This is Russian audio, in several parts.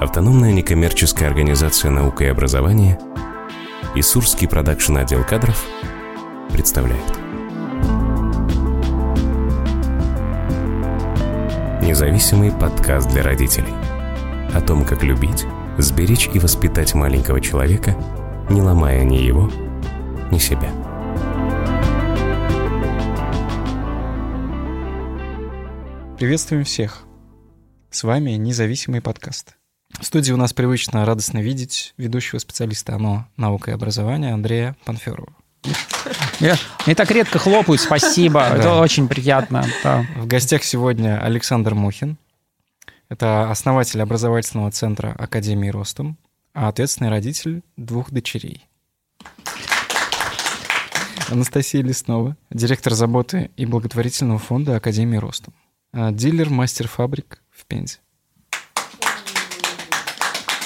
Автономная некоммерческая организация «Наука и образование» и Сурский продакшн отдел кадров представляют. Независимый подкаст для родителей. О том, как любить, сберечь и воспитать маленького человека, не ломая ни его, ни себя. Приветствуем всех! С вами независимый подкаст. В студии у нас привычно радостно видеть ведущего специалиста ОНО «Наука и образование» Андрея Панферова. Я, мне так редко хлопают, спасибо, это очень приятно. Да. В гостях сегодня Александр Мухин. Это основатель образовательного центра Академии Ростом, а ответственный родитель двух дочерей. Анастасия Леснова, директор заботы и благотворительного фонда Академии Ростом. А, дилер, мастер фабрик в Пензе.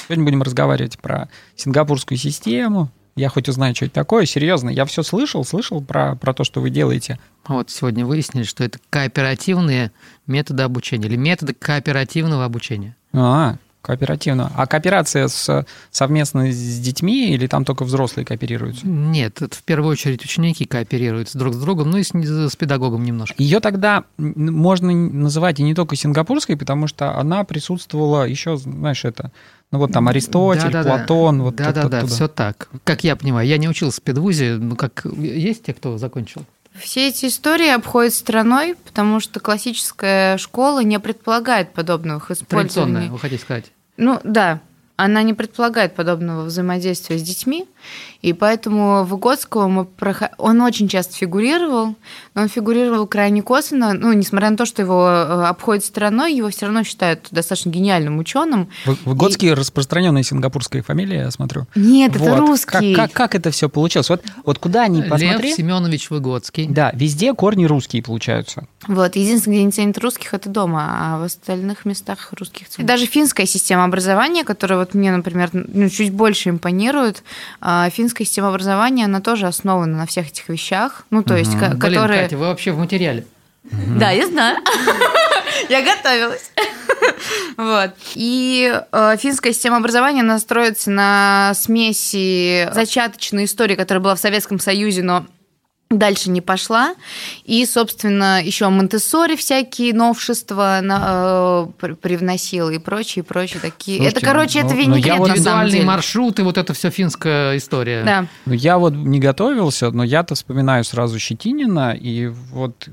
Сегодня будем разговаривать про сингапурскую систему. Я хоть узнаю, что это такое. Серьезно, я все слышал, слышал про, про то, что вы делаете. Вот сегодня выяснили, что это кооперативные методы обучения или методы кооперативного обучения. А, Кооперативно. А кооперация с, совместно с детьми или там только взрослые кооперируются? Нет, это в первую очередь ученики кооперируются друг с другом, ну и с, с педагогом немножко. Ее тогда можно называть и не только сингапурской, потому что она присутствовала еще, знаешь, это, ну вот там Аристотель, да, да, Платон. Да. Вот да, да, да, все так. Как я понимаю, я не учился в педвузе, ну как есть те, кто закончил? Все эти истории обходят стороной, потому что классическая школа не предполагает подобных использований. Традиционная, вы хотите сказать? Ну да, она не предполагает подобного взаимодействия с детьми, и поэтому Выгодского мы проход... он очень часто фигурировал, но он фигурировал крайне косвенно, ну, несмотря на то, что его э, обходят стороной, его все равно считают достаточно гениальным ученым. Выгодский и... распространенная сингапурская фамилия, я смотрю. Нет, вот. это русский. Как, как, как это все получилось? Вот, вот куда они посмотрели? Лев Семенович Выгодский. Да, везде корни русские получаются. Вот, единственное, где не ценят русских, это дома, а в остальных местах русских ценят. Даже финская система образования, которая вот мне, например, ну, чуть больше импонирует, а, финская система образования, она тоже основана на всех этих вещах, ну, то есть, Блин, которые... Катя, вы вообще в материале. Да, я знаю. Я готовилась. Вот. И э, финская система образования настроится на смеси зачаточной истории, которая была в Советском Союзе, но дальше не пошла. И, собственно, еще Монтессори всякие новшества на, э, привносил и прочие, прочие такие. Слушайте, это, короче, ну, это ну, винегрет вот на самом деле. маршруты, вот это все финская история. Да. Ну, я вот не готовился, но я-то вспоминаю сразу Щетинина и вот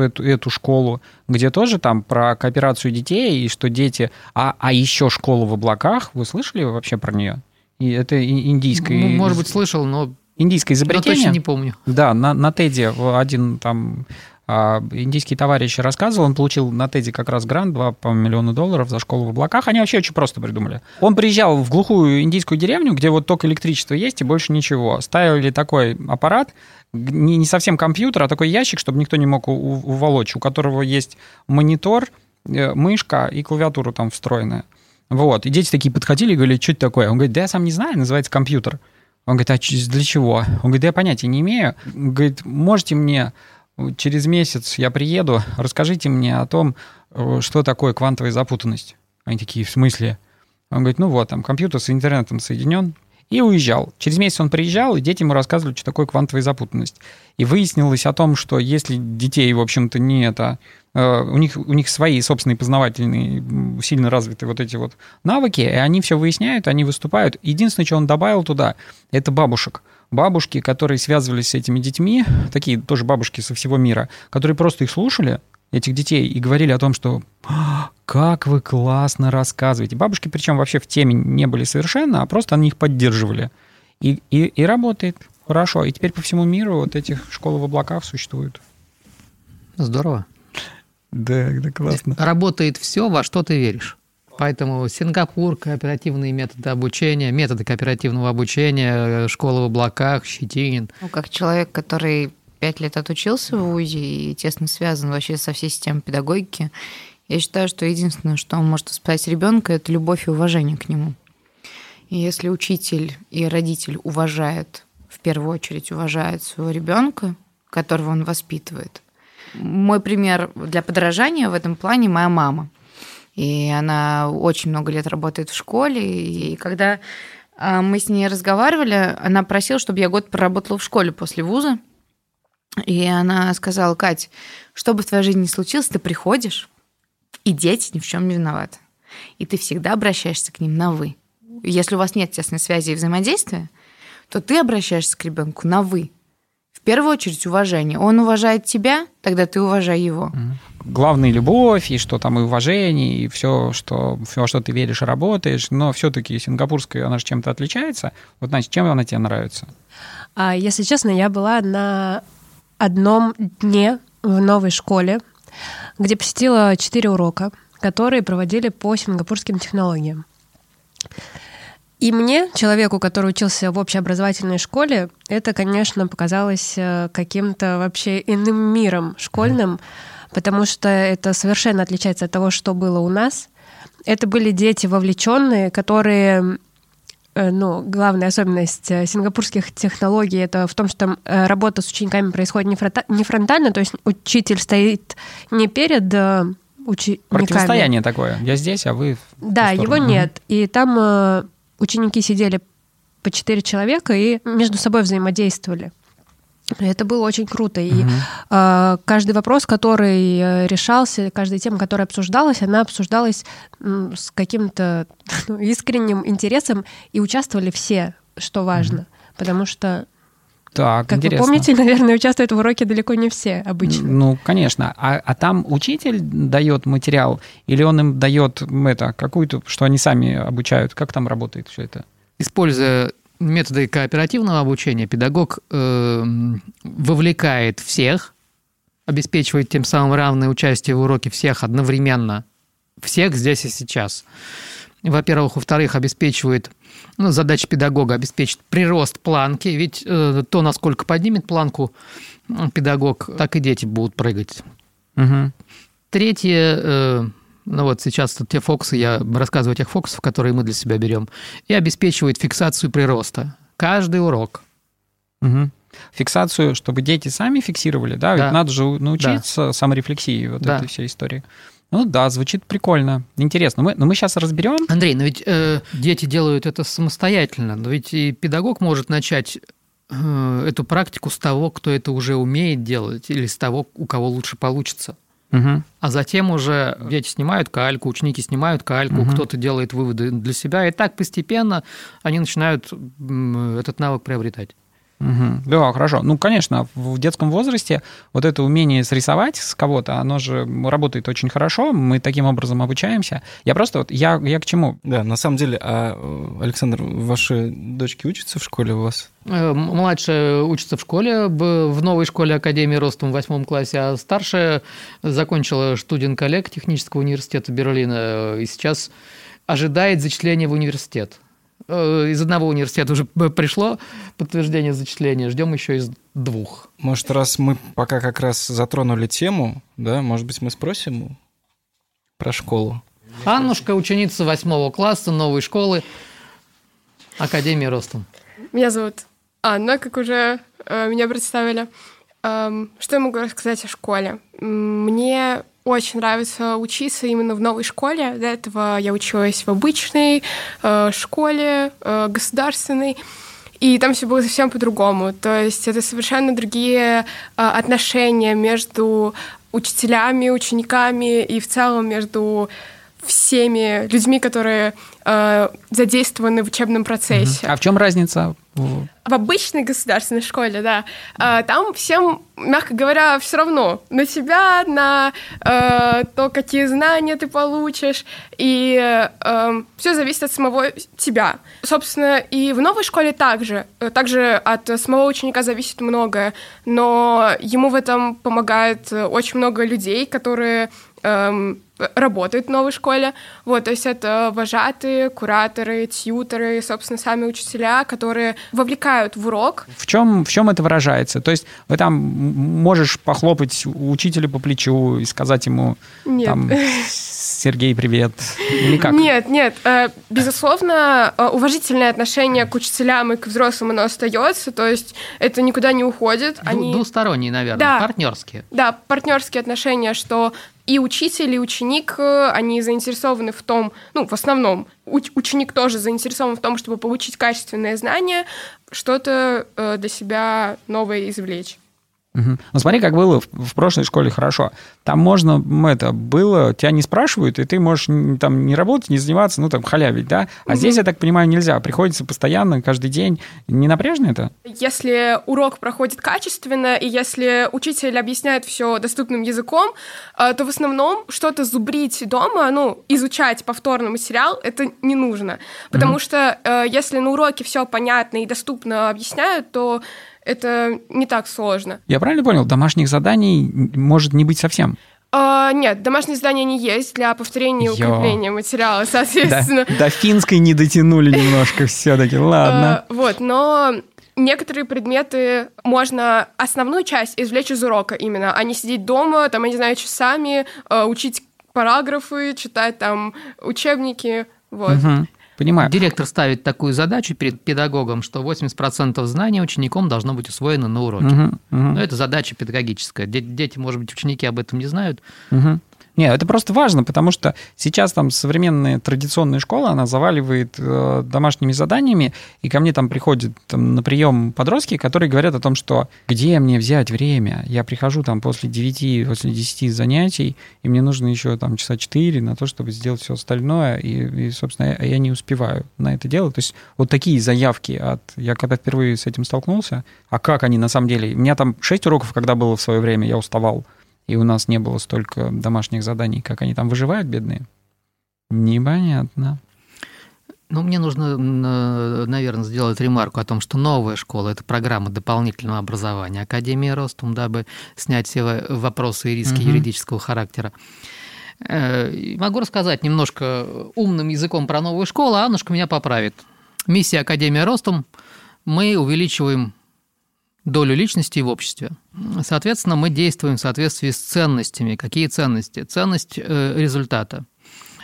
эту, эту школу, где тоже там про кооперацию детей, и что дети... А, а еще школу в облаках, вы слышали вообще про нее? И это индийская... Ну, может быть, слышал, но индийское изобретение. Но точно не помню. Да, на, на Теде один там а, индийский товарищ рассказывал, он получил на Теди как раз грант, 2 по миллиона долларов за школу в облаках. Они вообще очень просто придумали. Он приезжал в глухую индийскую деревню, где вот только электричество есть и больше ничего. Ставили такой аппарат, не, не совсем компьютер, а такой ящик, чтобы никто не мог уволочь, у которого есть монитор, э, мышка и клавиатура там встроенная. Вот. И дети такие подходили и говорили, что это такое? Он говорит, да я сам не знаю, называется компьютер. Он говорит, а для чего? Он говорит, да я понятия не имею. Он говорит, можете мне через месяц я приеду, расскажите мне о том, э, что такое квантовая запутанность. Они такие, в смысле? Он говорит, ну вот, там компьютер с интернетом соединен, и уезжал. Через месяц он приезжал, и дети ему рассказывали, что такое квантовая запутанность. И выяснилось о том, что если детей, в общем-то, не это... Э, у них, у них свои собственные познавательные, сильно развитые вот эти вот навыки, и они все выясняют, они выступают. Единственное, что он добавил туда, это бабушек. Бабушки, которые связывались с этими детьми, такие тоже бабушки со всего мира, которые просто их слушали, этих детей и говорили о том, что «А, как вы классно рассказываете. Бабушки причем вообще в теме не были совершенно, а просто они их поддерживали. И, и, и работает хорошо. И теперь по всему миру вот этих школ в облаках существуют. Здорово. Да, да, классно. Работает все, во что ты веришь. Поэтому Сингапур, кооперативные методы обучения, методы кооперативного обучения, школа в облаках, Щетинин. Ну, как человек, который пять лет отучился в ВУЗе и тесно связан вообще со всей системой педагогики, я считаю, что единственное, что может воспитать ребенка, это любовь и уважение к нему. И если учитель и родитель уважают, в первую очередь уважают своего ребенка, которого он воспитывает. Мой пример для подражания в этом плане моя мама. и она очень много лет работает в школе. И когда а, мы с ней разговаривали, она просила, чтобы я год проработала в школе после вуза. И она сказала, Кать, что бы в твоей жизни ни случилось, ты приходишь, и дети ни в чем не виноваты. И ты всегда обращаешься к ним на «вы». Если у вас нет тесной связи и взаимодействия, то ты обращаешься к ребенку на «вы». В первую очередь уважение. Он уважает тебя, тогда ты уважай его. Главная любовь, и что там и уважение, и все, что, во что ты веришь и работаешь, но все-таки сингапурская, она же чем-то отличается. Вот, значит, чем она тебе нравится? А, если честно, я была на одном дне в новой школе, где посетила четыре урока, которые проводили по сингапурским технологиям. И мне, человеку, который учился в общеобразовательной школе, это, конечно, показалось э, каким-то вообще иным миром школьным, потому что это совершенно отличается от того, что было у нас. Это были дети вовлеченные, которые э, ну, главная особенность э, сингапурских технологий это в том, что там работа с учениками происходит не фронтально, то есть учитель стоит не перед учениками. Противостояние такое. Я здесь, а вы... Да, его нет. И там ученики сидели по четыре человека и между собой взаимодействовали. Это было очень круто. И угу. э, каждый вопрос, который э, решался, каждая тема, которая обсуждалась, она обсуждалась э, с каким-то ну, искренним интересом, и участвовали все, что важно. Угу. Потому что так, как интересно. вы помните, наверное, участвуют в уроке далеко не все обычно. Ну, конечно. А, а там учитель дает материал, или он им дает это, какую-то, что они сами обучают? Как там работает все это? Используя методы кооперативного обучения, педагог э, вовлекает всех, обеспечивает тем самым равное участие в уроке всех одновременно, всех здесь и сейчас. Во-первых, во-вторых, обеспечивает ну, задача педагога обеспечить прирост планки, ведь э, то, насколько поднимет планку педагог, так и дети будут прыгать. Угу. Третье, э, ну вот сейчас тут те фокусы, я рассказываю о тех фокусах, которые мы для себя берем, и обеспечивает фиксацию прироста. Каждый урок. Угу. Фиксацию, чтобы дети сами фиксировали, да? да. Ведь надо же научиться да. саморефлексии вот да. этой всей истории. Ну да, звучит прикольно. Интересно. Мы, но мы сейчас разберем. Андрей, но ведь э, дети делают это самостоятельно. Но ведь и педагог может начать э, эту практику с того, кто это уже умеет делать, или с того, у кого лучше получится. Угу. А затем уже дети снимают кальку, ученики снимают кальку, угу. кто-то делает выводы для себя, и так постепенно они начинают этот навык приобретать. Угу. Да, хорошо. Ну, конечно, в детском возрасте вот это умение срисовать с кого-то, оно же работает очень хорошо, мы таким образом обучаемся. Я просто вот, я, я к чему? Да, на самом деле, а, Александр, ваши дочки учатся в школе у вас? Э, младшая учится в школе, в новой школе Академии Ростом в восьмом классе, а старшая закончила студент-коллег Технического университета Берлина э, и сейчас ожидает зачисления в университет. Э, из одного университета уже пришло подтверждение зачисления, ждем еще из двух. Может, раз мы пока как раз затронули тему, да, может быть, мы спросим про школу. Аннушка, ученица восьмого класса новой школы Академии Ростом. Меня зовут Анна, как уже э, меня представили. Эм, что я могу рассказать о школе? Мне очень нравится учиться именно в новой школе. До этого я училась в обычной э, школе, э, государственной. И там все было совсем по-другому. То есть это совершенно другие э, отношения между учителями, учениками и в целом между всеми людьми, которые э, задействованы в учебном процессе. А в чем разница? В обычной государственной школе, да, э, там всем, мягко говоря, все равно на тебя, на э, то, какие знания ты получишь, и э, все зависит от самого тебя. Собственно, и в новой школе также, также от самого ученика зависит многое, но ему в этом помогает очень много людей, которые эм, работают в новой школе. Вот, то есть это вожатые, кураторы, тьютеры, собственно, сами учителя, которые вовлекают в урок. В чем, в чем это выражается? То есть вы там можешь похлопать учителя по плечу и сказать ему Нет. там Сергей, привет. Или как? Нет, нет. Э, безусловно, э, уважительное отношение к учителям и к взрослым оно остается, то есть это никуда не уходит. Они... Двусторонние, наверное, да, партнерские. Да, партнерские отношения, что и учитель, и ученик, э, они заинтересованы в том, ну, в основном, уч- ученик тоже заинтересован в том, чтобы получить качественное знание, что-то э, для себя новое извлечь. Угу. Ну смотри, как было в, в прошлой школе хорошо. Там можно, это было, тебя не спрашивают, и ты можешь там не работать, не заниматься, ну там халявить, да? А угу. здесь, я так понимаю, нельзя. Приходится постоянно, каждый день. Не напряжно это? Если урок проходит качественно, и если учитель объясняет все доступным языком, э, то в основном что-то зубрить дома, ну, изучать повторно материал, это не нужно. Потому угу. что э, если на уроке все понятно и доступно объясняют, то это не так сложно. Я правильно понял, домашних заданий может не быть совсем? А, нет, домашние задания не есть для повторения и укрепления материала, соответственно. До, до финской не дотянули немножко все-таки, ладно. А, вот, но некоторые предметы можно основную часть извлечь из урока именно, а не сидеть дома, там, я не знаю, часами, а, учить параграфы, читать там учебники, вот. Угу. Понимаю. Директор ставит такую задачу перед педагогом, что 80% знаний учеником должно быть усвоено на уроке. Угу, угу. Но это задача педагогическая. Дети, может быть, ученики об этом не знают. Угу. Нет, это просто важно, потому что сейчас там современная традиционная школа, она заваливает э, домашними заданиями, и ко мне там приходят там, на прием подростки, которые говорят о том, что где мне взять время? Я прихожу там после 9, после 10 занятий, и мне нужно еще там часа 4 на то, чтобы сделать все остальное, и, и собственно, я, я не успеваю на это делать. То есть вот такие заявки от... Я когда впервые с этим столкнулся, а как они на самом деле... У меня там 6 уроков, когда было в свое время, я уставал и у нас не было столько домашних заданий, как они там выживают, бедные? Непонятно. Ну, мне нужно, наверное, сделать ремарку о том, что новая школа – это программа дополнительного образования Академии Ростум, дабы снять все вопросы и риски угу. юридического характера. Э, могу рассказать немножко умным языком про новую школу, а Аннушка меня поправит. Миссия Академии Ростум – мы увеличиваем долю личности в обществе. Соответственно, мы действуем в соответствии с ценностями. Какие ценности? Ценность э, результата.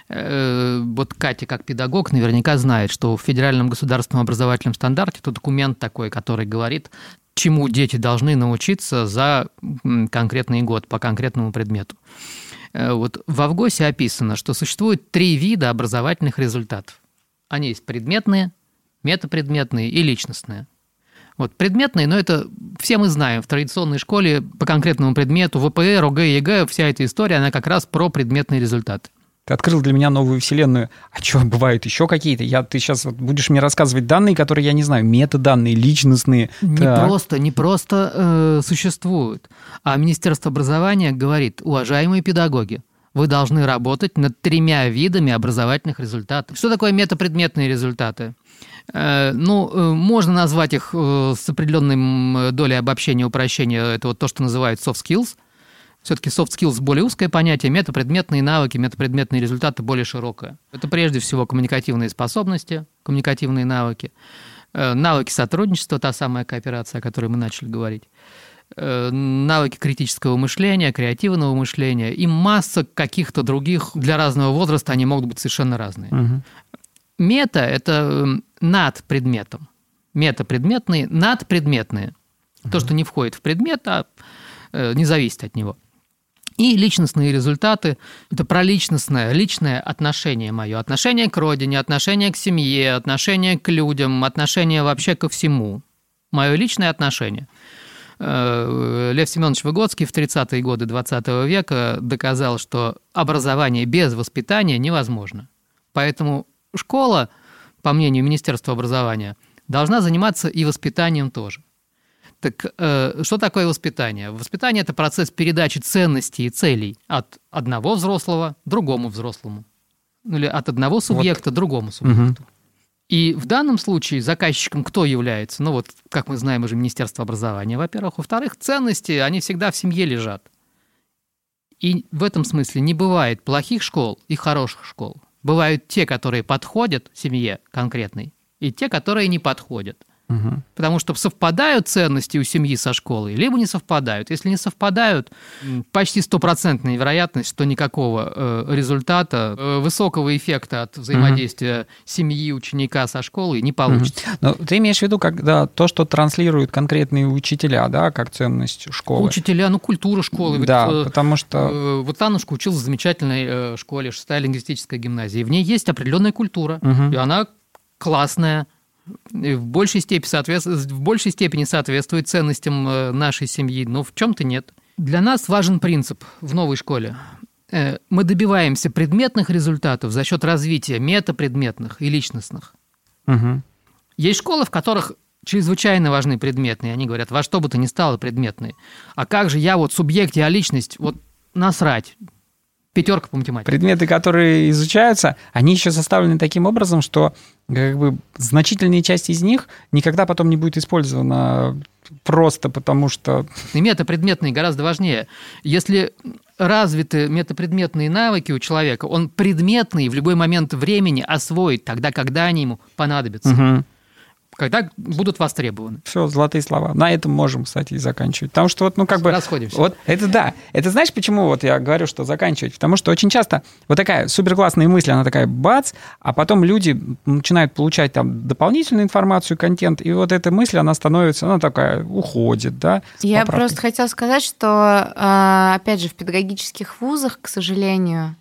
Э, вот Катя, как педагог, наверняка знает, что в федеральном государственном образовательном стандарте это документ такой, который говорит, чему дети должны научиться за конкретный год по конкретному предмету. Э, вот в Авгосе описано, что существует три вида образовательных результатов. Они есть предметные, метапредметные и личностные. Вот предметные, но это все мы знаем. В традиционной школе по конкретному предмету ВПР, ОГЭ, ЕГЭ, вся эта история, она как раз про предметные результаты. Ты открыл для меня новую вселенную. А что, бывают еще какие-то? Я, ты сейчас вот будешь мне рассказывать данные, которые я не знаю, метаданные, личностные. Не так. просто, не просто э, существуют. А Министерство образования говорит, уважаемые педагоги, вы должны работать над тремя видами образовательных результатов. Что такое метапредметные результаты? Э, ну, э, можно назвать их э, с определенной долей обобщения, упрощения. Это вот то, что называют soft skills. Все-таки soft skills более узкое понятие, метапредметные навыки, метапредметные результаты более широкое. Это прежде всего коммуникативные способности, коммуникативные навыки, навыки сотрудничества, та самая кооперация, о которой мы начали говорить, навыки критического мышления, креативного мышления и масса каких-то других для разного возраста, они могут быть совершенно разные. Угу. Мета – это эм, над предметом. Метапредметные, надпредметные. Угу. То, что не входит в предмет, а э, не зависит от него. И личностные результаты – это про личностное, личное отношение мое. Отношение к родине, отношение к семье, отношение к людям, отношение вообще ко всему. Мое личное отношение. Э, Лев Семенович Выгодский в 30-е годы 20 века доказал, что образование без воспитания невозможно. Поэтому школа – по мнению Министерства образования, должна заниматься и воспитанием тоже. Так э, что такое воспитание? Воспитание – это процесс передачи ценностей и целей от одного взрослого другому взрослому. Ну, или от одного субъекта вот. другому субъекту. Угу. И в данном случае заказчиком кто является? Ну вот, как мы знаем, уже Министерство образования, во-первых. Во-вторых, ценности, они всегда в семье лежат. И в этом смысле не бывает плохих школ и хороших школ. Бывают те, которые подходят семье конкретной, и те, которые не подходят. Мгм. Потому что совпадают ценности у семьи со школой, либо не совпадают. Если не совпадают, почти стопроцентная вероятность, что никакого э, результата, э, высокого эффекта от взаимодействия семьи, ученика со школой не получится. Но ты имеешь в виду, когда то, что транслируют конкретные учителя, да, как ценность школы? Учителя, ну, культура школы. Ведь, Да, э, потому что... э, вот Аннушка училась в замечательной э, школе, шестая лингвистическая гимназия. И в ней есть определенная культура, Мгм. и она классная, в большей степени, соответствует, в большей степени соответствует ценностям э, нашей семьи, но в чем-то нет. Для нас важен принцип в новой школе. Э, Мы добиваемся предметных результатов за счет развития метапредметных и личностных. Мгм. Есть школы, в которых чрезвычайно важны предметные. Они говорят, во что бы то ни стало предметные. А как же я вот субъект, я личность, вот насрать. Пятерка по математике. Предметы, которые изучаются, они еще составлены таким образом, что как бы значительная часть из них никогда потом не будет использована просто потому, что... И метапредметные гораздо важнее. Если развиты метапредметные навыки у человека, он предметный в любой момент времени освоит тогда, когда они ему понадобятся, когда будут востребованы. Все, золотые слова. На этом можем, кстати, и заканчивать. Потому что вот, ну, как бы... Расходимся. Вот это да. Это знаешь, почему вот я говорю, что заканчивать? Потому что очень часто вот такая суперклассная мысль, она такая бац, а потом люди начинают получать там дополнительную информацию, контент, и вот эта мысль, она становится, она такая, уходит, да? Я поправкой. просто хотела сказать, что, а, опять же, в педагогических вузах, к сожалению,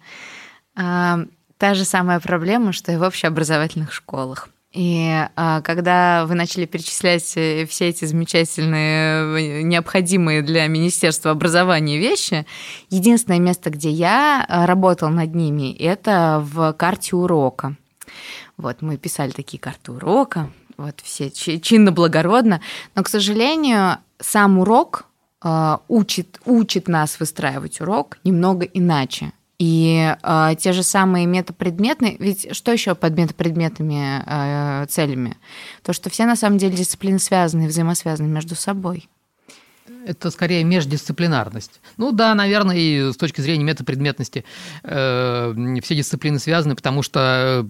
а, та же самая проблема, что и в общеобразовательных школах. И а, когда вы начали перечислять э, все эти замечательные, э, необходимые для Министерства образования вещи, единственное место, где я а, работала над ними, это в карте урока. Вот, мы писали такие карты урока, вот все чи- чинно-благородно, но, к сожалению, сам урок э, учит, учит нас выстраивать урок немного иначе. И э, те же самые метапредметные, ведь что еще под метапредметными э, целями? То, что все на самом деле дисциплины связаны взаимосвязаны между собой. Это скорее междисциплинарность. Ну да, наверное, и с точки зрения метапредметности э, все дисциплины связаны, потому что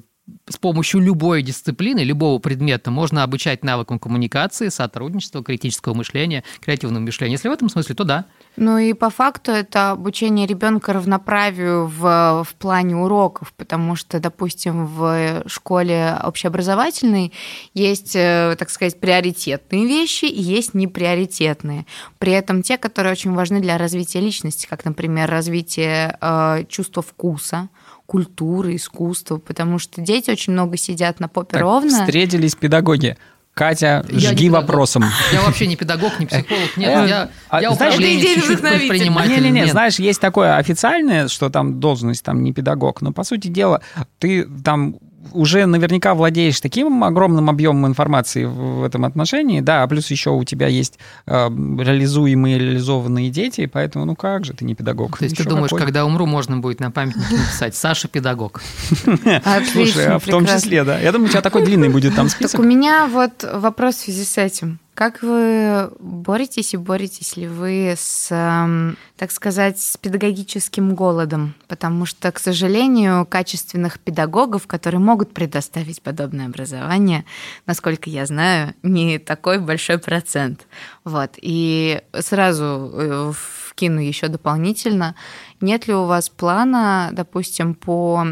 с помощью любой дисциплины, любого предмета можно обучать навыкам коммуникации, сотрудничества, критического мышления, креативного мышления. Если в этом смысле, то да. Ну и по факту это обучение ребенка равноправию в, в плане уроков, потому что, допустим, в школе общеобразовательной есть, э, так сказать, приоритетные вещи и есть неприоритетные. При этом те, которые очень важны для развития личности, как, например, развитие э, чувства вкуса, культуры, искусства, потому что дети очень много сидят на попе Так, ровно. встретились педагоги. Катя, Я жги не вопросом. Я вообще не педагог, не психолог, нет, Э, я, а я знаешь, идейный чуть-чуть предприниматель. Не-не-не, Нет. знаешь, есть такое официальное, что там должность там не педагог, но по сути дела ты там уже наверняка владеешь таким огромным объемом информации в этом отношении, да, а плюс еще у тебя есть э, реализуемые, реализованные дети, поэтому ну как же ты не педагог? То есть ты Еще думаешь, какой. когда умру, можно будет на памятнике написать «Саша педагог». Отлично, Слушай, а в том числе, да. Я думаю, у тебя такой длинный будет там Так список. у меня вот вопрос в связи с этим. Как вы боретесь и боретесь ли вы с, эм, так сказать, с педагогическим голодом? Потому что, к сожалению, качественных педагогов, которые могут предоставить подобное образование, насколько я знаю, не такой большой процент. Вот. И сразу э, вкину еще дополнительно. Нет ли у вас плана, допустим, по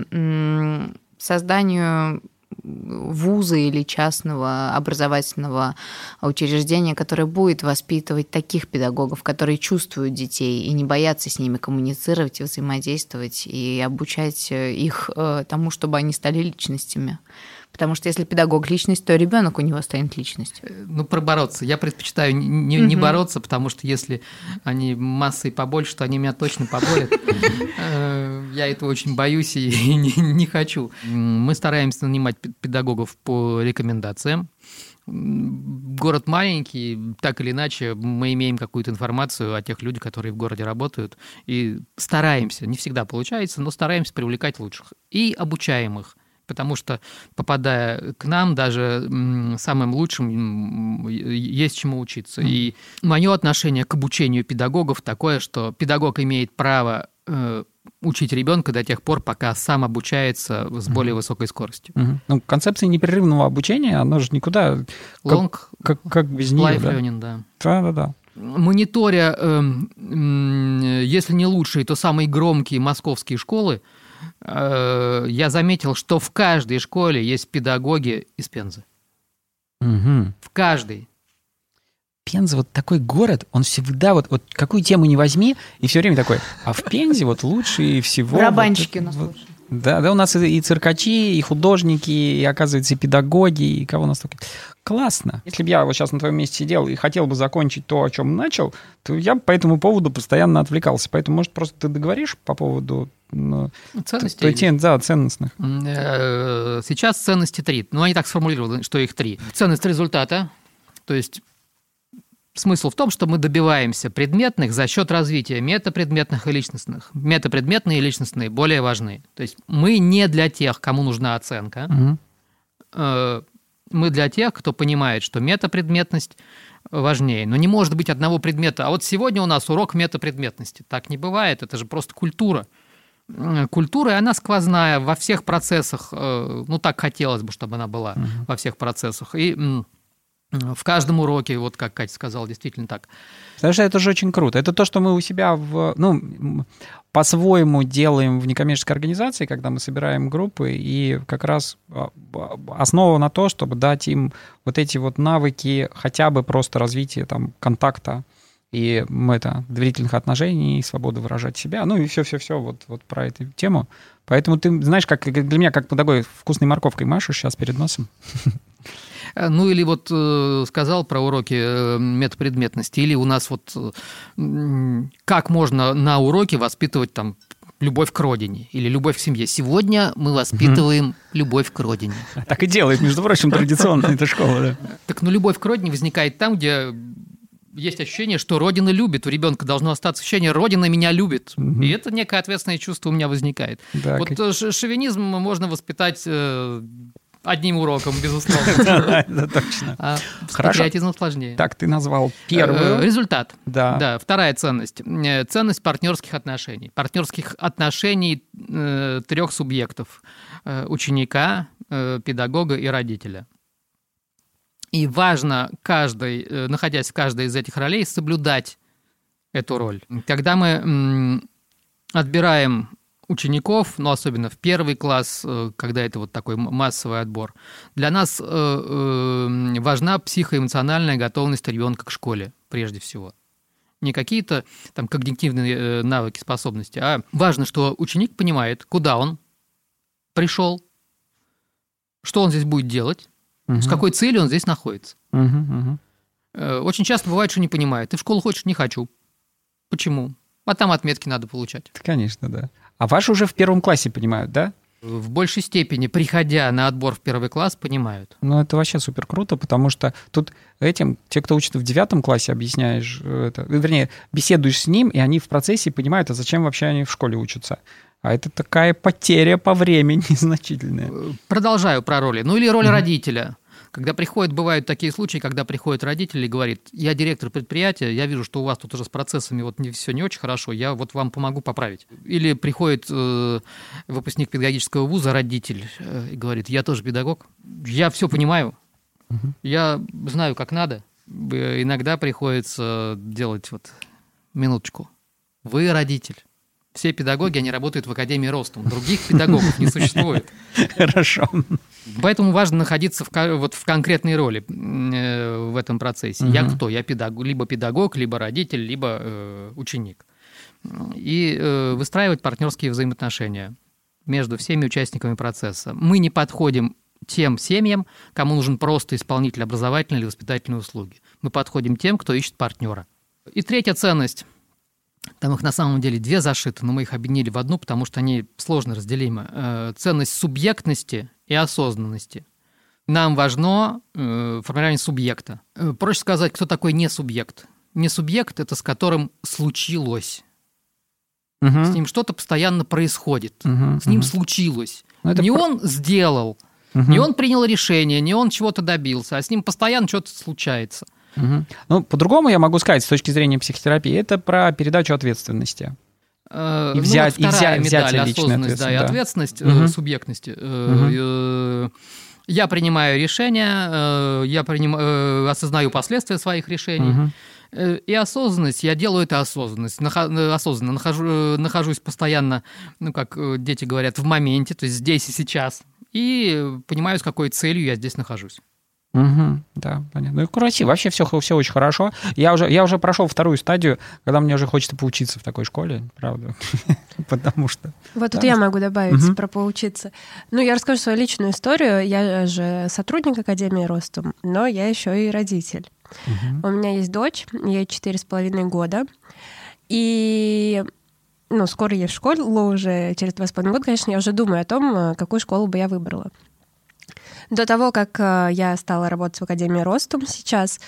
созданию вуза или частного образовательного учреждения, которое будет воспитывать таких педагогов, которые чувствуют детей и не боятся с ними коммуницировать и взаимодействовать, и обучать э, их э, тому, чтобы они стали личностями. Потому что если педагог личность, то ребенок у него станет личностью. Ну, пробороться. Я предпочитаю не, не- Мгм. бороться, потому что если они массой побольше, то они меня точно поборят. Э, Я этого очень боюсь и не, хочу. Мы стараемся нанимать пе- педагогов по рекомендациям. Город маленький, так или иначе, мы имеем какую-то информацию о тех людях, которые в городе работают, и стараемся, не всегда получается, но стараемся привлекать лучших и обучаем их. Потому что, попадая к нам, даже самым лучшим есть чему учиться. И мое отношение к обучению педагогов такое, что педагог имеет право э, учить ребенка до тех пор, пока сам обучается с более высокой скоростью. Мгм. Ну, концепция непрерывного обучения, она же никуда... Как, Long как, как без нее, да? learning, да. Да-да-да. мониторя, эм, м, если не лучшие, то самые громкие московские школы, э, я заметил, что в каждой школе есть педагоги из Пензы. Мгм. В каждой. Пенза вот такой город, он всегда вот, вот какую тему не возьми, и все время такой, а в Пензе вот лучше и всего... Барабанщики вот у нас вот- лучше. Да, да, у нас и, и циркачи, и художники, и, оказывается, и педагоги, и кого у нас только... Классно. Если бы я вот сейчас на твоем месте сидел и хотел бы закончить то, о чем начал, то я бы по этому поводу постоянно отвлекался. Поэтому, может, просто ты договоришь по поводу ну, Ценности. той темы, да, ценностных. Э, Сейчас ценности три. Ну, они так сформулированы, что их три. Ценность результата, то есть смысл в том, что мы добиваемся предметных за счет развития метапредметных и личностных. Метапредметные и личностные более важны. То есть мы не для тех, кому нужна оценка, э, мы для тех, кто понимает, что метапредметность важнее. Но не может быть одного предмета. А вот сегодня у нас урок метапредметности. Так не бывает, это же просто культура. И она сквозная во всех процессах. э, Ну, так хотелось бы, чтобы она была во всех процессах. И в каждом уроке, вот как Катя сказала, действительно так. Потому что это же очень круто. Это то, что мы у себя в, ну, по-своему делаем в некоммерческой организации, когда мы собираем группы, и как раз а, а, основа на то, чтобы дать им вот эти вот навыки хотя бы просто развития там контакта и м, это, доверительных отношений, и свободы выражать себя, ну и все-все-все вот, вот про эту тему. Поэтому ты знаешь, как для меня, как такой вкусной морковкой машешь сейчас перед носом. Э, Ну или вот э, сказал про уроки э, метапредметности, или у нас вот э, как можно на уроке воспитывать там любовь к родине или любовь к семье. Сегодня мы воспитываем любовь к родине. Так и делает, между прочим, традиционно эта школа, да. Так, ну любовь к родине возникает там, где есть ощущение, что Родина любит. У ребенка должно остаться ощущение, Родина меня любит. И это некое ответственное чувство у меня возникает. Да, вот как- э, шовинизм можно воспитать э, одним уроком, безусловно. Это точно. А патриотизмом сложнее. Так, ты назвал Э, первую. Результат. Да. Да, вторая ценность. Э, Ценность партнерских отношений. Партнерских отношений э, трех субъектов. Э, ученика, э, педагога и родителя. И важно, каждый, э, находясь в каждой из этих ролей, соблюдать эту роль. Когда мы отбираем учеников, ну, особенно в первый класс, э, когда это вот такой массовый отбор, для нас э, важна психоэмоциональная готовность ребенка к школе, прежде всего. Не какие-то там когнитивные навыки, способности, а важно, что ученик понимает, куда он пришел, что он здесь будет делать, с какой целью он здесь находится. Мгм. Э, Очень часто бывает, что не понимает. Ты в школу хочешь? Не хочу. Почему? А там отметки надо получать. Да, Конечно, да. А ваши уже в первом классе понимают, да? В большей степени, приходя на отбор в первый класс, понимают. Ну, это вообще супер круто, потому что тут этим, те, кто учат в девятом классе, объясняешь э, это, э, вернее, беседуешь с ним, и они в процессе понимают, а зачем вообще они в школе учатся. А это такая потеря по времени незначительная. Э, Продолжаю про роли. Ну или роль родителя. Когда приходят, бывают такие случаи, когда приходит родитель и говорит, я директор предприятия, я вижу, что у вас тут уже с процессами вот не, все не очень хорошо, я вот вам помогу поправить. Или приходит э, выпускник педагогического вуза, родитель, э, и говорит, я тоже педагог, я все понимаю, я знаю, как надо. Иногда приходится делать вот минуточку. Вы родитель. Все педагоги, они работают в Академии Ростом. Других педагогов не существует. Хорошо. Поэтому важно находиться в, вот в конкретной роли э, в этом процессе. Я кто? Я педагог, либо педагог, либо родитель, либо э, ученик. И э, выстраивать партнерские взаимоотношения между всеми участниками процесса. Мы не подходим тем семьям, кому нужен просто исполнитель образовательной или воспитательной услуги. Мы подходим тем, кто ищет партнера. И третья ценность. Там их на самом деле две зашиты, но мы их объединили в одну, потому что они сложно разделимы. Э, Ценность субъектности и осознанности. Нам важно э, формирование субъекта. Э, Проще сказать, кто такой не субъект. Не субъект – это с которым случилось. Мгм. С ним что-то постоянно происходит. Мгм, С ним мгм. случилось. Ну, это не про- он сделал, Мгм. не он принял решение, не он чего-то добился, а с ним постоянно что-то случается. Мгм. Ну, по-другому я могу сказать, с точки зрения психотерапии, это про передачу ответственности. э, И ну, взять- вот и взять- взять медаль, осознанность, да, и ответственность, Мгм. субъектности. Э, Я принимаю решения, я приним- э, осознаю последствия своих решений. Э, И осознанность, я делаю это осознанность, нахо- осознанно, нахожу, нахожусь постоянно, ну, как дети говорят, в моменте, то есть здесь и сейчас, и понимаю, с какой целью я здесь нахожусь. Мгм. Да, понятно. Ну, и красиво. Вообще все, все очень хорошо. Я уже, я уже прошел вторую стадию, когда мне уже хочется поучиться в такой школе, правда. Потому что... Вот тут я могу добавить про поучиться. Ну, я расскажу свою личную историю. Я же сотрудник Академии Ростом, но я еще и родитель. У меня есть дочь, ей четыре с половиной года. И ну, скоро ей в школу уже, через два с половиной года, конечно, я уже думаю о том, э, какую школу бы я выбрала. До того, как э, я стала работать в Академии Ростом сейчас,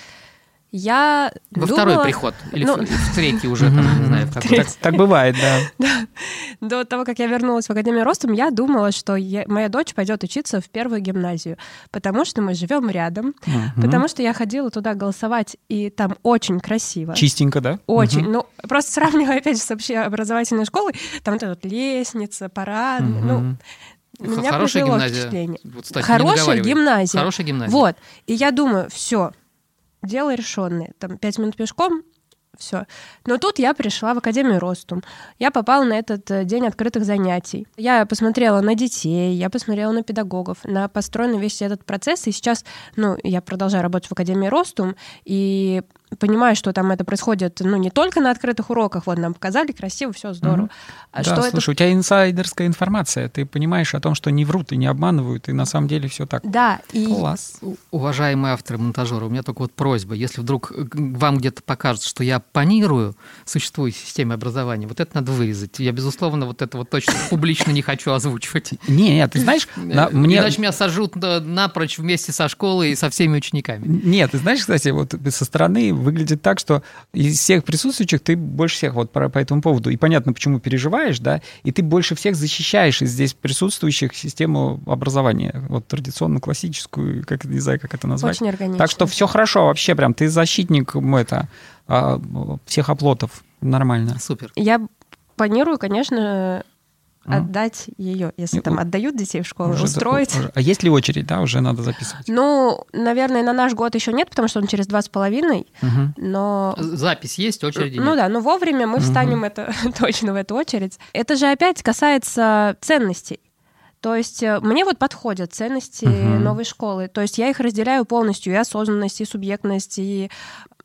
я Во думала... второй приход, или Ну, в, в третий уже, там, не знаю, в какой. Так, так бывает, да. До того, как я вернулась в Академию Ростом, я думала, что я- моя дочь пойдет учиться в первую гимназию, потому что мы живем рядом, потому что я ходила туда голосовать, и там очень красиво. Чистенько, да? Очень. Ну, просто сравнивая, опять же, с общеобразовательной школой, там вот эта вот лестница, парад, ну, меня Хорошая гимназия. впечатление. Вот, кстати, Хорошая гимназия. Хорошая гимназия. Вот. И я думаю, все, дело решенное. Там пять минут пешком, все. Но тут я пришла в Академию Ростум. Я попала на этот э, день открытых занятий. Я посмотрела на детей, я посмотрела на педагогов, на построенный весь этот процесс. И сейчас, ну, я продолжаю работать в Академии Ростум и понимаю, что там это происходит, ну, не только на открытых уроках, вот нам показали красиво, все здорово. Да, что это слушай, у тебя инсайдерская информация. Ты понимаешь о том, что не врут и не обманывают, и на самом деле все так. Да, и Класс. Уважаемые авторы, монтажеры, у меня только вот просьба. Если вдруг э, вам где-то покажется, что я панирую существующей системе образования, вот это надо вырезать. Я, безусловно, вот это вот точно публично не хочу озвучивать. Не, нет, ты знаешь, на- Э, мне... Иначе меня сожрут на- напрочь вместе со школой и со всеми учениками. Нет, ты знаешь, кстати, вот со стороны выглядит так, что из всех присутствующих ты больше всех вот по, по этому поводу, и понятно, почему переживаешь, да, и ты больше всех защищаешь из здесь присутствующих систему образования, вот традиционно классическую, как не знаю, как это назвать. очень органично. Так что все хорошо вообще, прям ты защитник это, а, всех оплотов, нормально. Супер. Я планирую, конечно? Отдать ее, если Ну, там отдают детей в школу, Уже- устроить. уже- А есть ли очередь, да, уже надо записывать? Ну, наверное, на наш год еще нет, потому что он через два с половиной, но Запись есть, очереди ну нет. да, но вовремя мы встанем это точно в эту очередь. Это же опять касается ценностей. То есть э, мне вот подходят ценности Мгм. новой школы. То есть я их разделяю полностью, и осознанность, и субъектность, и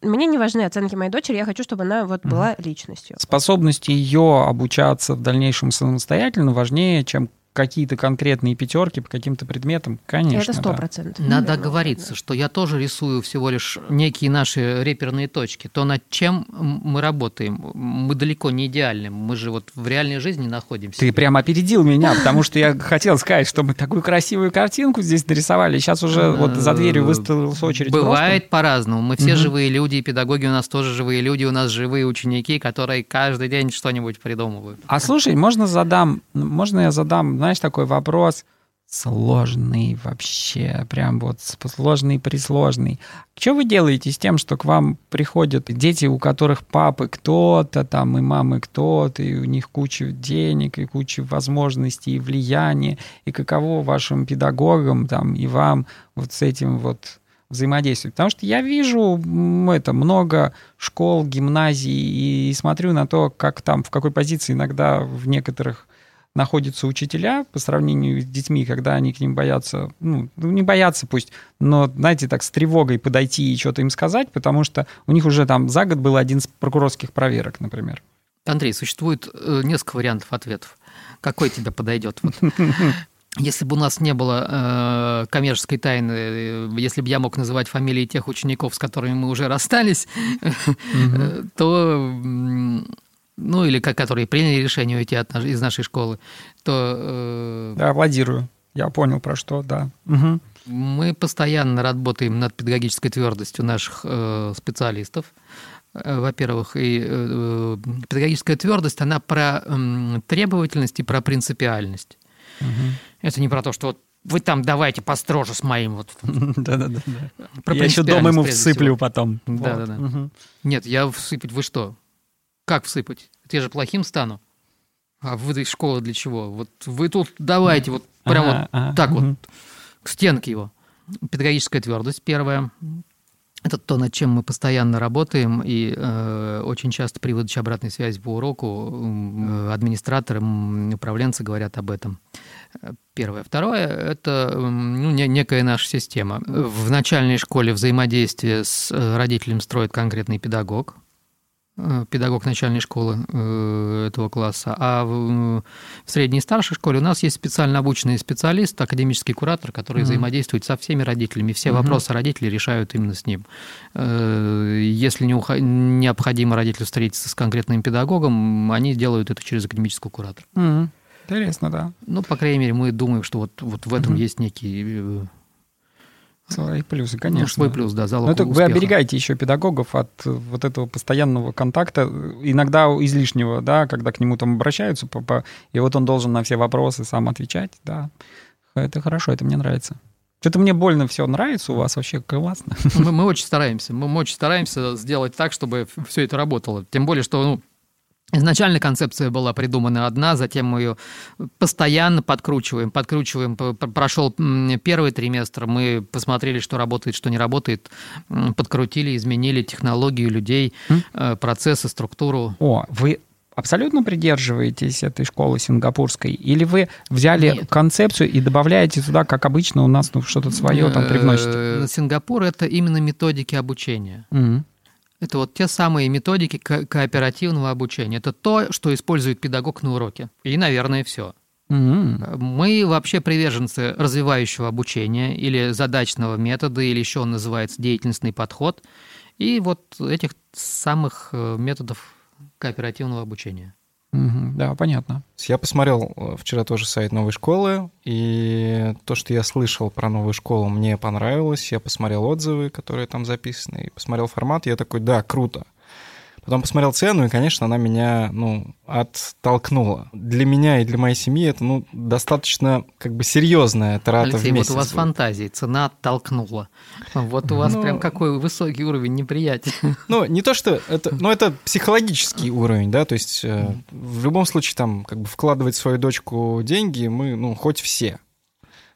мне не важны оценки моей дочери, я хочу, чтобы она вот была личностью. способность ее обучаться в дальнейшем самостоятельно важнее, чем какие-то конкретные пятерки по каким-то предметам, конечно. это сто да. процентов. Надо оговориться, что я тоже рисую всего лишь некие наши реперные точки. То, над чем мы работаем. Мы далеко не идеальны. Мы же вот в реальной жизни находимся. Ты прям опередил меня, потому что я хотел сказать, что мы такую красивую картинку здесь нарисовали. Сейчас уже вот за дверью выставилась очередь. Бывает по-разному. Мы все живые люди, и педагоги у нас тоже живые люди, у нас живые ученики, которые каждый день что-нибудь придумывают. А слушай, можно задам, можно я задам, знаешь, такой вопрос сложный вообще, прям вот сложный присложный. Что вы делаете с тем, что к вам приходят дети, у которых папы кто-то там, и мамы кто-то, и у них куча денег, и куча возможностей, и влияния, и каково вашим педагогам там, и вам вот с этим вот взаимодействовать. Потому что я вижу это много школ, гимназий и смотрю на то, как там, в какой позиции иногда в некоторых находятся учителя по сравнению с детьми, когда они к ним боятся, ну, ну, не боятся пусть, но, знаете, так с тревогой подойти и что-то им сказать, потому что у них уже там за год был один из прокурорских проверок, например. Андрей, существует э, несколько вариантов ответов. Какой тебе подойдет? Вот. Если бы у нас не было э, коммерческой тайны, э, если бы я мог называть фамилии тех учеников, с которыми мы уже расстались, э, то, ну или которые приняли решение уйти от из нашей школы, то э, Да, аплодирую. Я понял, про что, да. Мгм. мы постоянно работаем над педагогической твердостью наших э, специалистов. Э, Во-первых, и э, педагогическая твердость, она про м, требовательность и про принципиальность. Мгм. Это не про то, что вот вы там давайте построже с моим вот. Да-да-да. Я еще дома ему всыплю потом. Да-да-да. Нет, я всыпать, вы что? Как всыпать? Я же плохим стану. А вы из школы для чего? Вот вы тут давайте вот прям Ага, вот ага, так вот к стенке его. Педагогическая твердость первая. Это то, над чем мы постоянно работаем, и э, очень часто при выдаче обратной связи по уроку э, администраторы, управленцы говорят об этом. Первое. Второе – это ну, не- некая наша система. В начальной школе взаимодействие с э, родителем строит конкретный педагог, педагог начальной школы э, этого класса, а в, в средней и старшей школе у нас есть специально обученный специалист, академический куратор, который Мгм. взаимодействует со всеми родителями. Все Мгм. вопросы родителей решают именно с ним. Э, Если не необходимо родителю встретиться с конкретным педагогом, они делают это через академического куратора. Мгм. Интересно, да. Ну, по крайней мере, мы думаем, что вот, вот в этом Мгм. есть некий э, Свои плюсы, ну, конечно. свой плюс, да, залог Ну, это вы оберегаете еще педагогов от э, вот этого постоянного контакта, иногда излишнего, да, когда к нему там обращаются, и вот он должен на все вопросы сам отвечать, да. Это хорошо, это мне нравится. Что-то мне больно все нравится у вас, вообще классно. Мы, мы очень стараемся. Мы, мы очень стараемся сделать так, чтобы все это работало. Тем более, что ну, изначально концепция была придумана одна, затем мы ее постоянно подкручиваем, подкручиваем. Прошел первый триместр, мы посмотрели, что работает, что не работает, подкрутили, изменили технологию людей, э, процессы, структуру. О, вы абсолютно придерживаетесь этой школы сингапурской? Или вы взяли Нет. концепцию и добавляете туда, как обычно, у нас ну, что-то свое там привносите? Э, Сингапур – это именно методики обучения. Мгм. Это вот те самые методики ко- кооперативного обучения. Это то, что использует педагог на уроке. И, наверное, все. Мгм. Мы вообще приверженцы развивающего обучения или задачного метода, или еще он называется деятельностный подход. И вот этих самых э, методов кооперативного обучения. Мгм. Да, понятно. Я посмотрел э, вчера тоже сайт новой школы, и то, что я слышал про новую школу, мне понравилось. Я посмотрел отзывы, которые там записаны, и посмотрел формат, я такой, да, круто. Потом посмотрел цену, и, конечно, она меня, ну, оттолкнула. Для меня и для моей семьи это, ну, достаточно, как бы, серьезная трата Алексей, в вот месяц. у вас будет. фантазии, цена оттолкнула. Вот у вас Ну- прям какой высокий уровень неприятия. Ну, не то, что это... Ну, это психологический уровень, да, то есть э, в любом случае там как бы вкладывать в свою дочку деньги мы, ну, хоть все.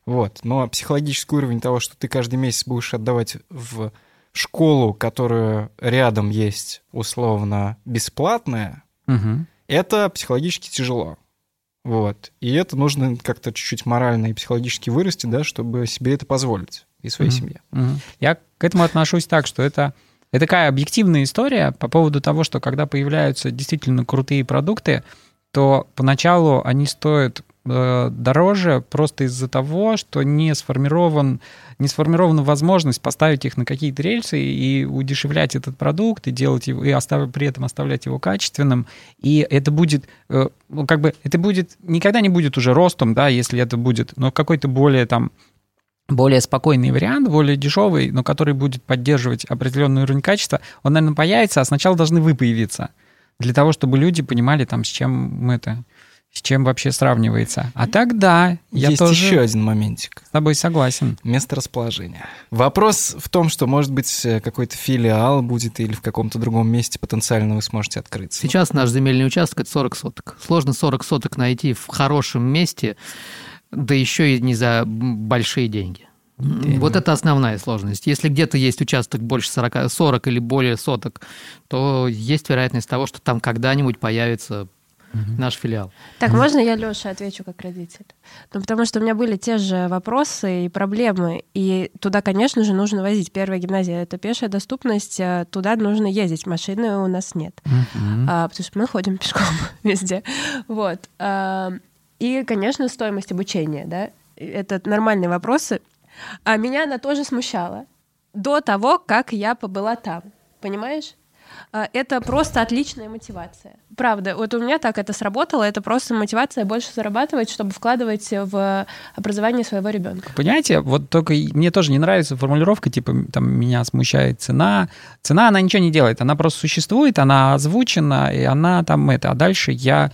Вот. Но психологический уровень того, что ты каждый месяц будешь отдавать в школу, которая рядом есть, условно, бесплатная, Мгм. это психологически тяжело. Вот. И это нужно как-то чуть-чуть морально и психологически вырасти, да, чтобы себе это позволить и своей Мгм. семье. Мгм. Я к этому отношусь так, что это, это такая объективная история по поводу того, что когда появляются действительно крутые продукты, то поначалу они стоят дороже просто из-за того, что не сформирован не сформирована возможность поставить их на какие-то рельсы и удешевлять этот продукт и делать его и остав- при этом оставлять его качественным и это будет э, ну, как бы это будет никогда не будет уже ростом да если это будет но какой-то более там более спокойный вариант, более дешевый, но который будет поддерживать определенный уровень качества, он, наверное, появится, а сначала должны вы появиться. Для того, чтобы люди понимали, там, с чем это, с чем вообще сравнивается. А тогда я есть тоже еще один моментик. с тобой согласен. Место расположения. Вопрос в том, что, может быть, э, какой-то филиал будет или в каком-то другом месте потенциально вы сможете открыться. Сейчас наш земельный участок – это 40 соток. Сложно 40 соток найти в хорошем месте, да еще и не за большие деньги. Вот это основная сложность. Если где-то есть участок больше 40, 40 или более соток, то есть вероятность того, что там когда-нибудь появится наш филиал. Так, можно я Лёше отвечу как родитель? Ну, потому что у меня были те же вопросы и проблемы, и туда, конечно же, нужно возить. Первая гимназия — это пешая доступность, а туда нужно ездить, машины у нас нет. А, потому что мы ходим пешком везде. Вот. А, и, конечно, стоимость обучения, да, это нормальные вопросы. А меня она тоже смущала до того, как я побыла там. Понимаешь? А, Это просто отличная мотивация. Правда, вот у меня так это сработало. Это просто мотивация больше зарабатывать, чтобы вкладывать в образование своего ребенка. Понимаете, вот только мне тоже не нравится формулировка, типа, там, меня смущает цена. Цена, она ничего не делает, она просто существует, она озвучена, и она там это. А дальше я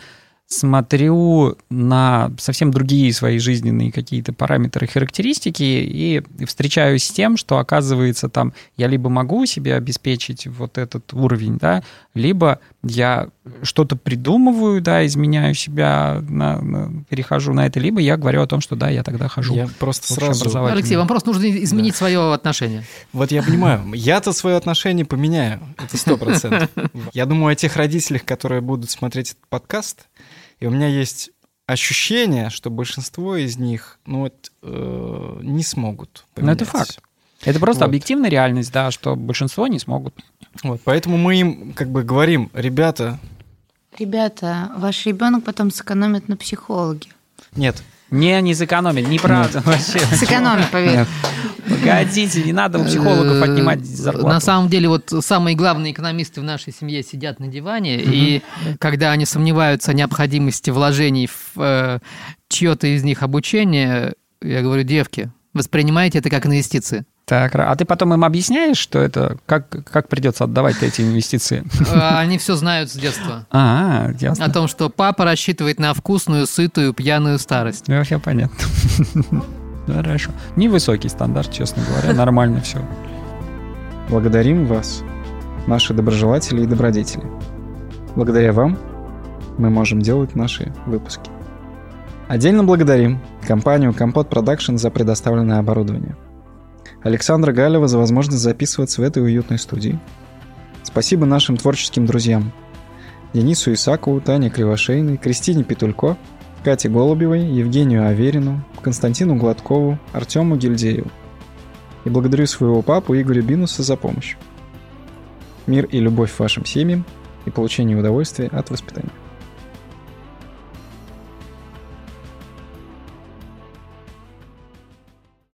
смотрю на совсем другие свои жизненные какие-то параметры, характеристики и встречаюсь с тем, что оказывается там я либо могу себе обеспечить вот этот уровень, да, либо я что-то придумываю, да, изменяю себя, на- на- перехожу на это, либо я говорю о том, что да, я тогда хожу. Я просто сразу... Алексей, вам просто нужно изменить свое отношение. Вот я понимаю, я-то свое отношение поменяю, это сто процентов. Я думаю о тех родителях, которые будут смотреть этот подкаст, и у меня есть ощущение, что большинство из них, ну вот, э, не смогут. Ну, это поменять. факт. Это просто Вот. объективная реальность, да, что большинство не смогут. Вот, поэтому мы им как бы говорим, ребята, Ребята, ваш ребенок потом сэкономит на психологе. нет, Не, не сэкономить, неправда вообще. Сэкономит, поверь. Погодите, не надо у психологов Э, отнимать зарплату. На самом деле, вот самые главные экономисты в нашей семье сидят на диване, и когда они сомневаются о необходимости вложений в э, чье-то из них обучение, я говорю, девки, воспринимайте это как инвестиции. Так, а ты потом им объясняешь, что это, как, как придется отдавать эти инвестиции? Э, Они все знают с детства. А, ясно. О том, что папа рассчитывает на вкусную, сытую, пьяную старость. Ну, все понятно. Хорошо. Невысокий стандарт, честно говоря, нормально все. благодарим вас, наши доброжелатели и добродетели. Благодаря вам мы можем делать наши выпуски. Отдельно благодарим компанию Компот Продакшн за предоставленное оборудование. Александра Галева за возможность записываться в этой уютной студии. Спасибо нашим творческим друзьям. Денису Исакову, Тане Кривошейной, Кристине Петулько, Кате Голубевой, Евгению Аверину, Константину Гладкову, Артему Гильдееву. И благодарю своего папу Игоря Бинуса за помощь. Мир и любовь вашим семьям и получение удовольствия от воспитания.